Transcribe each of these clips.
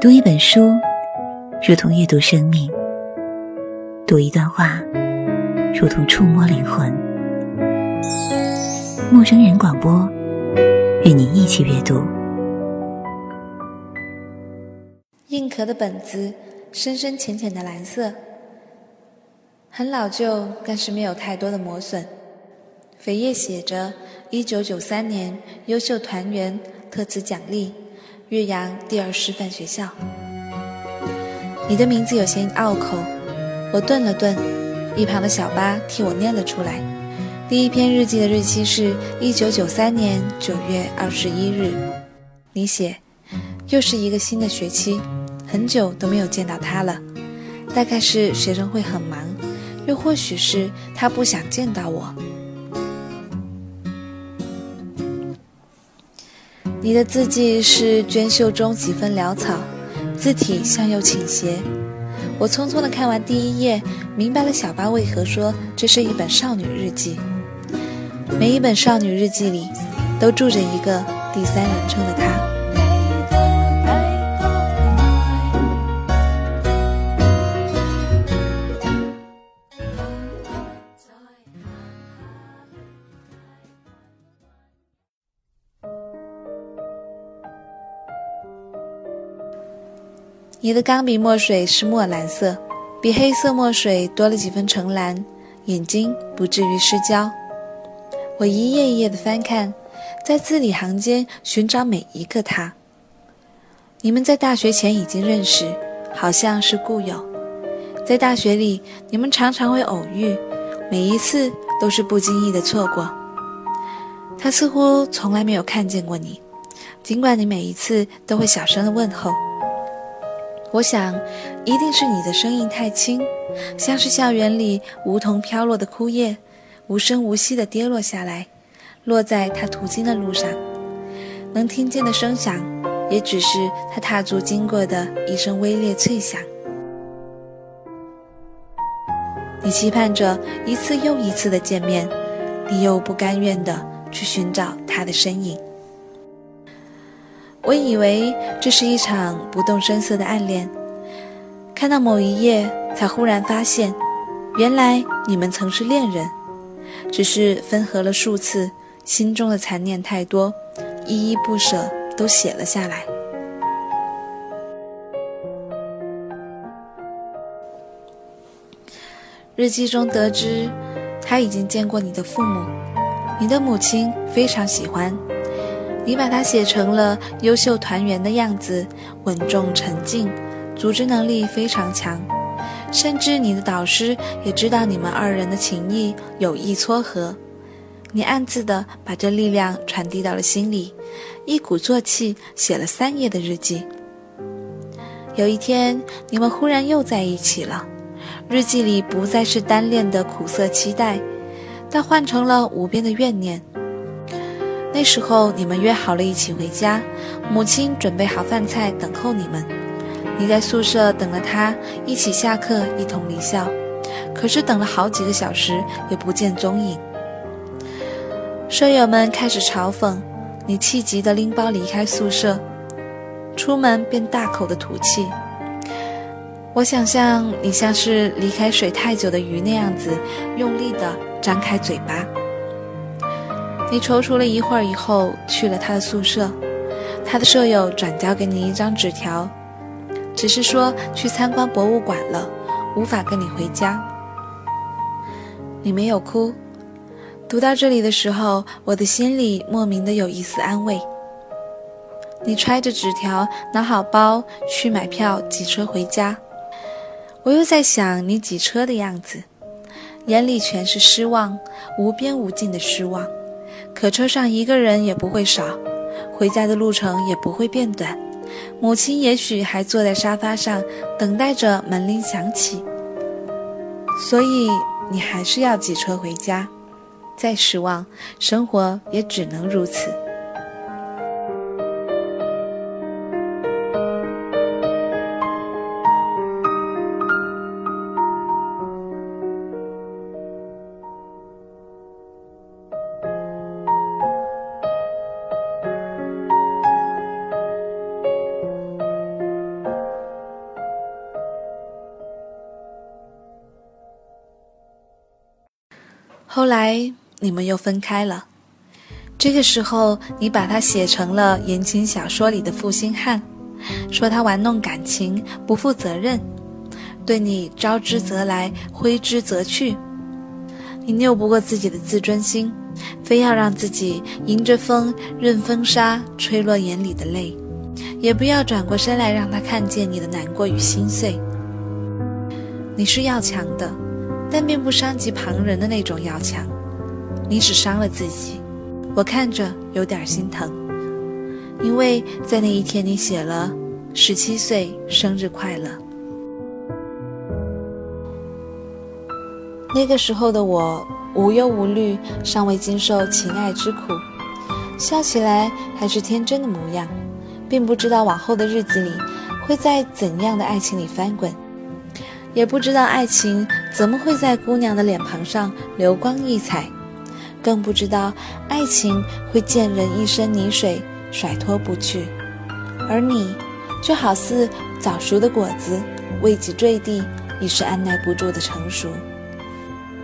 读一本书，如同阅读生命；读一段话，如同触摸灵魂。陌生人广播，与你一起阅读。硬壳的本子，深深浅浅的蓝色，很老旧，但是没有太多的磨损。扉页写着：“一九九三年优秀团员特此奖励。”岳阳第二师范学校，你的名字有些拗口，我顿了顿，一旁的小巴替我念了出来。第一篇日记的日期是一九九三年九月二十一日。你写，又是一个新的学期，很久都没有见到他了，大概是学生会很忙，又或许是他不想见到我。你的字迹是娟秀中几分潦草，字体向右倾斜。我匆匆地看完第一页，明白了小巴为何说这是一本少女日记。每一本少女日记里，都住着一个第三人称的她。你的钢笔墨水是墨蓝色，比黑色墨水多了几分橙蓝，眼睛不至于失焦。我一页一页的翻看，在字里行间寻找每一个他。你们在大学前已经认识，好像是故友。在大学里，你们常常会偶遇，每一次都是不经意的错过。他似乎从来没有看见过你，尽管你每一次都会小声的问候。我想，一定是你的声音太轻，像是校园里梧桐飘落的枯叶，无声无息地跌落下来，落在他途经的路上。能听见的声响，也只是他踏足经过的一声微裂脆响。你期盼着一次又一次的见面，你又不甘愿地去寻找他的身影。我以为这是一场不动声色的暗恋，看到某一页，才忽然发现，原来你们曾是恋人，只是分合了数次，心中的残念太多，依依不舍都写了下来。日记中得知，他已经见过你的父母，你的母亲非常喜欢。你把它写成了优秀团员的样子，稳重沉静，组织能力非常强，甚至你的导师也知道你们二人的情谊有意撮合。你暗自的把这力量传递到了心里，一鼓作气写了三页的日记。有一天，你们忽然又在一起了，日记里不再是单恋的苦涩期待，但换成了无边的怨念。那时候你们约好了一起回家，母亲准备好饭菜等候你们。你在宿舍等了他，一起下课，一同离校。可是等了好几个小时也不见踪影。舍友们开始嘲讽你，气急地拎包离开宿舍，出门便大口的吐气。我想象你像是离开水太久的鱼那样子，用力地张开嘴巴。你踌躇了一会儿以后，去了他的宿舍。他的舍友转交给你一张纸条，只是说去参观博物馆了，无法跟你回家。你没有哭。读到这里的时候，我的心里莫名的有一丝安慰。你揣着纸条，拿好包去买票挤车回家。我又在想你挤车的样子，眼里全是失望，无边无尽的失望。可车上一个人也不会少，回家的路程也不会变短。母亲也许还坐在沙发上，等待着门铃响起。所以你还是要挤车回家。再失望，生活也只能如此。后来你们又分开了。这个时候，你把他写成了言情小说里的负心汉，说他玩弄感情，不负责任，对你招之则来，挥之则去。你拗不过自己的自尊心，非要让自己迎着风，任风沙吹落眼里的泪，也不要转过身来让他看见你的难过与心碎。你是要强的，但并不伤及旁人的那种要强，你只伤了自己。我看着有点心疼，因为在那一天你写了“十七岁生日快乐”。那个时候的我无忧无虑，尚未经受情爱之苦，笑起来还是天真的模样，并不知道往后的日子里会在怎样的爱情里翻滚，也不知道爱情怎么会在姑娘的脸庞上流光溢彩。更不知道爱情会溅人一身泥水，甩脱不去，而你，就好似早熟的果子，未及坠地，已是按耐不住的成熟。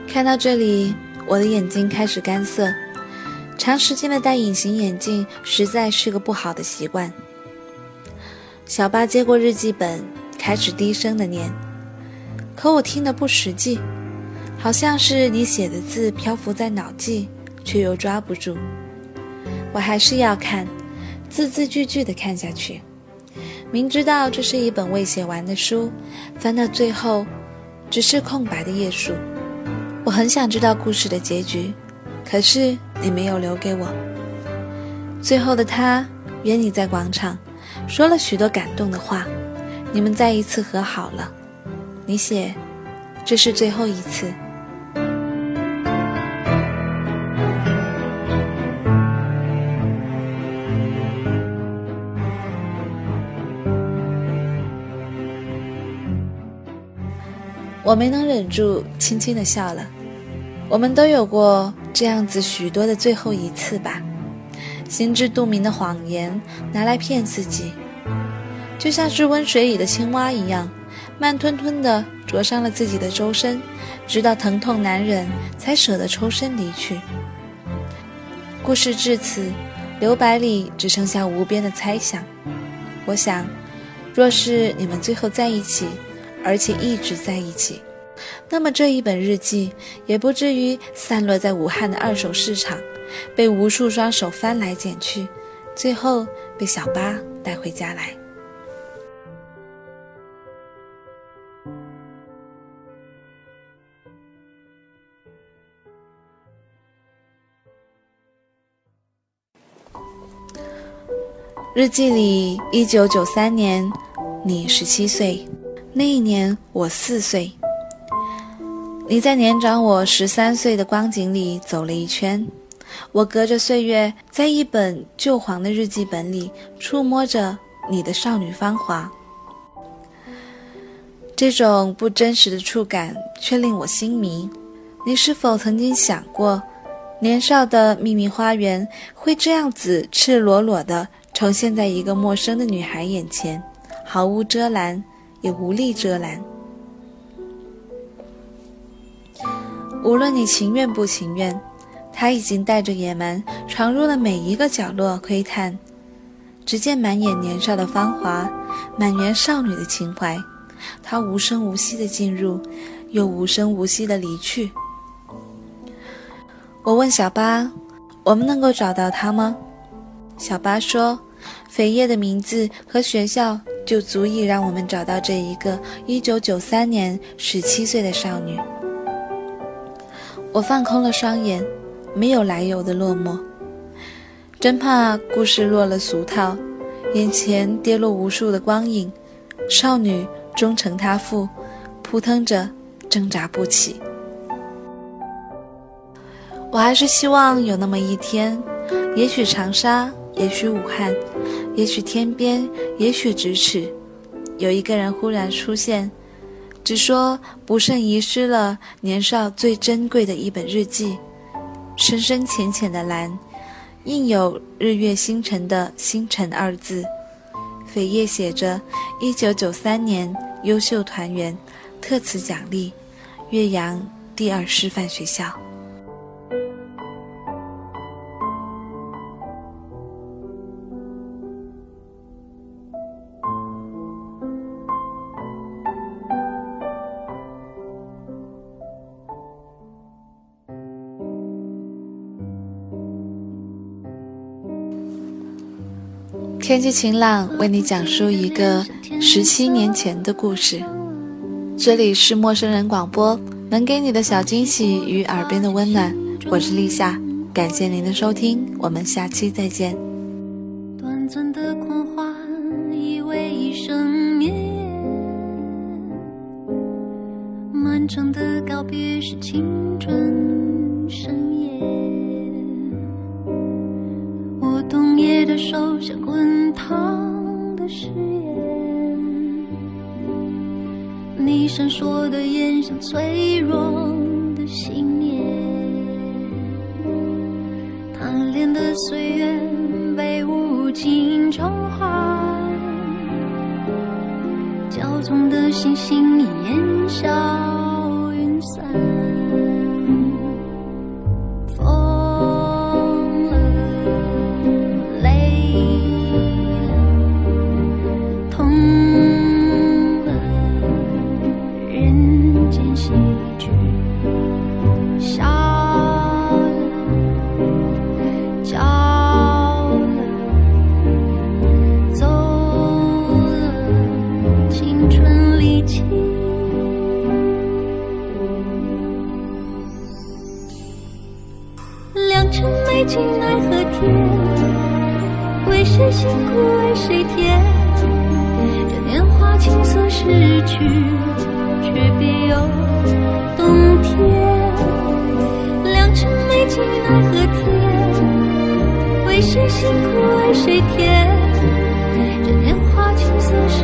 看到这里，我的眼睛开始干涩，长时间的戴隐形眼镜实在是个不好的习惯。小八接过日记本，开始低声的念，可我听得不实际。好像是你写的字漂浮在脑际，却又抓不住。我还是要看，字字句句的看下去。明知道这是一本未写完的书，翻到最后，只是空白的页数。我很想知道故事的结局，可是你没有留给我。最后的他约你在广场，说了许多感动的话。你们再一次和好了。你写，这是最后一次。我没能忍住，轻轻的笑了。我们都有过这样子许多的最后一次吧，心知肚明的谎言拿来骗自己，就像是温水里的青蛙一样，慢吞吞的灼伤了自己的周身，直到疼痛难忍，才舍得抽身离去。故事至此，留白里只剩下无边的猜想。我想，若是你们最后在一起。而且一直在一起，那么这一本日记也不至于散落在武汉的二手市场，被无数双手翻来捡去，最后被小八带回家来。日记里，一九九三年，你十七岁。那一年我四岁，你在年长我十三岁的光景里走了一圈，我隔着岁月，在一本旧黄的日记本里触摸着你的少女芳华。这种不真实的触感却令我心迷。你是否曾经想过，年少的秘密花园会这样子赤裸裸的呈现在一个陌生的女孩眼前，毫无遮拦？也无力遮拦。无论你情愿不情愿，他已经带着野蛮闯入了每一个角落窥探。只见满眼年少的芳华，满园少女的情怀，他无声无息的进入，又无声无息的离去。我问小八：“我们能够找到他吗？”小八说：“扉页的名字和学校。”就足以让我们找到这一个1993年17岁的少女。我放空了双眼，没有来由的落寞，真怕故事落了俗套，眼前跌落无数的光影，少女终成他父，扑腾着挣扎不起。我还是希望有那么一天，也许长沙，也许武汉。也许天边，也许咫尺，有一个人忽然出现，只说不慎遗失了年少最珍贵的一本日记，深深浅浅的蓝，印有日月星辰的星辰二字，扉页写着一九九三年优秀团员，特此奖励，岳阳第二师范学校。天气晴朗，为你讲述一个十七年前的故事。这里是陌生人广播，能给你的小惊喜与耳边的温暖。我是立夏，感谢您的收听，我们下期再见。短暂的狂欢，以为一生眠；漫长的告别是青春盛的手像滚烫的誓言，你闪烁的眼像脆弱的信念。贪恋的岁月被无尽偿还，骄纵的星星烟消失去，却别有洞天。良辰美景奈何天？为谁辛苦为谁甜？这年华青涩时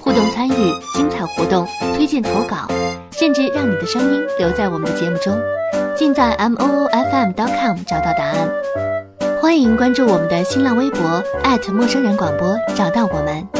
互动参与、精彩活动、推荐投稿，甚至让你的声音留在我们的节目中，尽在 m o o f m dot com 找到答案。欢迎关注我们的新浪微博陌生人广播，找到我们。